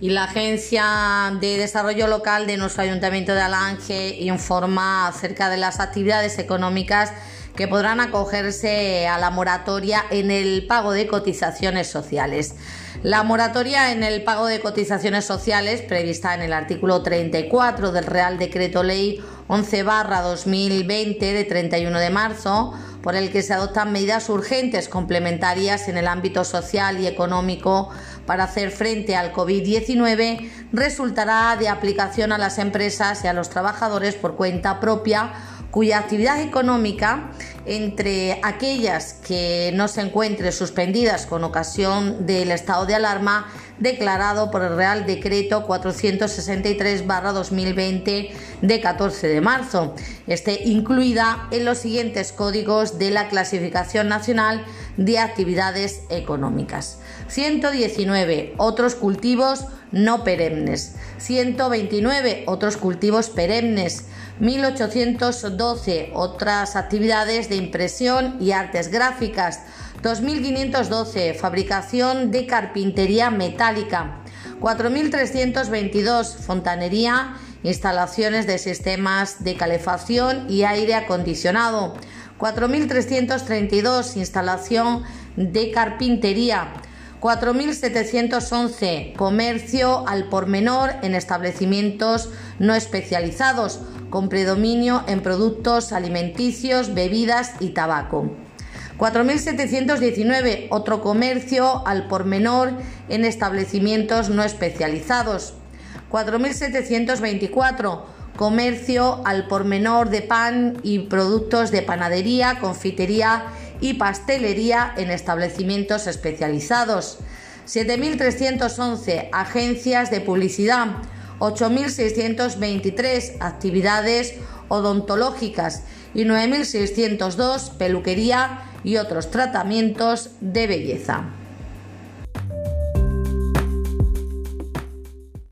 y la Agencia de Desarrollo Local de nuestro Ayuntamiento de Alange informa acerca de las actividades económicas que podrán acogerse a la moratoria en el pago de cotizaciones sociales. La moratoria en el pago de cotizaciones sociales, prevista en el artículo 34 del Real Decreto Ley 11 2020 de 31 de marzo, por el que se adoptan medidas urgentes complementarias en el ámbito social y económico para hacer frente al COVID-19, resultará de aplicación a las empresas y a los trabajadores por cuenta propia cuya actividad económica, entre aquellas que no se encuentren suspendidas con ocasión del estado de alarma declarado por el Real Decreto 463-2020 de 14 de marzo, esté incluida en los siguientes códigos de la Clasificación Nacional de Actividades Económicas. 119. Otros cultivos no perennes. 129. Otros cultivos perennes. 1812 otras actividades de impresión y artes gráficas, 2512 fabricación de carpintería metálica, 4322 fontanería, instalaciones de sistemas de calefacción y aire acondicionado, 4332 instalación de carpintería, 4.711 comercio al por menor en establecimientos no especializados, con predominio en productos alimenticios, bebidas y tabaco. 4.719 otro comercio al por menor en establecimientos no especializados. 4.724 comercio al por menor de pan y productos de panadería, confitería y pastelería en establecimientos especializados. 7.311 agencias de publicidad, 8.623 actividades odontológicas y 9.602 peluquería y otros tratamientos de belleza.